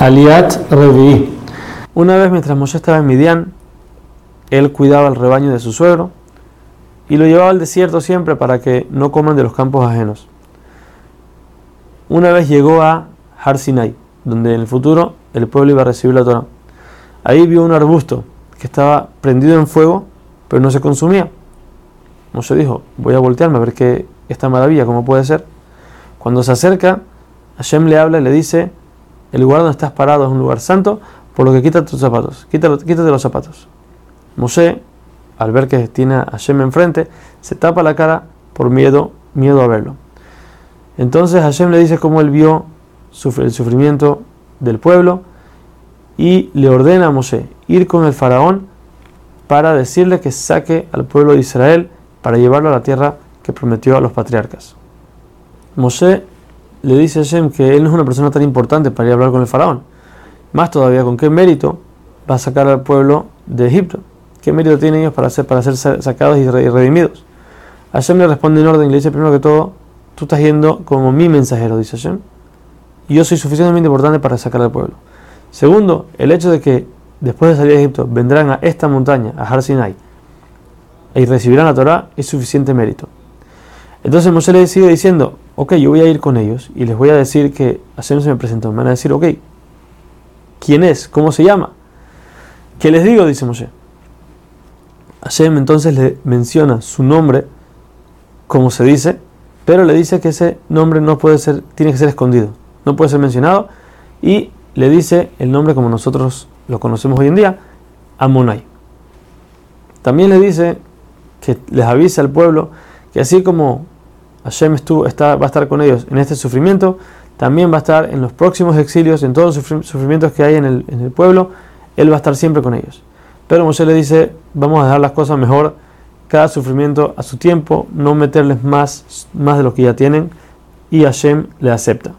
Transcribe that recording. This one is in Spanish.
Aliat Revi. Una vez mientras Moshe estaba en Midian, él cuidaba el rebaño de su suegro y lo llevaba al desierto siempre para que no coman de los campos ajenos. Una vez llegó a Har Sinai, donde en el futuro el pueblo iba a recibir la Torah. Ahí vio un arbusto que estaba prendido en fuego, pero no se consumía. Moshe dijo, voy a voltearme a ver qué esta maravilla, cómo puede ser. Cuando se acerca, Hashem le habla y le dice, el lugar donde estás parado es un lugar santo, por lo que quita tus zapatos, quítate, los zapatos. Moshe, al ver que tiene a Hashem enfrente, se tapa la cara por miedo, miedo a verlo. Entonces Hashem le dice cómo él vio el sufrimiento del pueblo y le ordena a Moshe ir con el faraón para decirle que saque al pueblo de Israel para llevarlo a la tierra que prometió a los patriarcas. Le dice a Hashem que él no es una persona tan importante para ir a hablar con el faraón. Más todavía, ¿con qué mérito va a sacar al pueblo de Egipto? ¿Qué mérito tienen ellos para ser, para ser sacados y redimidos? Hashem le responde en orden y le dice primero que todo, tú estás yendo como mi mensajero, dice Hashem, y yo soy suficientemente importante para sacar al pueblo. Segundo, el hecho de que después de salir de Egipto vendrán a esta montaña, a Har Sinai, y recibirán la Torah, es suficiente mérito. Entonces Moshe le sigue diciendo, ok, yo voy a ir con ellos y les voy a decir que Hashem se me presentó. Me van a decir, ok, ¿quién es? ¿Cómo se llama? ¿Qué les digo? Dice Moshe. Hashem entonces le menciona su nombre, como se dice, pero le dice que ese nombre no puede ser, tiene que ser escondido, no puede ser mencionado, y le dice el nombre como nosotros lo conocemos hoy en día, Amonai. También le dice que les avisa al pueblo que así como Hashem está, va a estar con ellos en este sufrimiento, también va a estar en los próximos exilios, en todos los sufrimientos que hay en el, pueblo, Él va a estar siempre con ellos. Pero Moshe le dice, vamos a dejar las cosas mejor, cada sufrimiento a su tiempo, no meterles más, más de lo que ya tienen, y Hashem le acepta.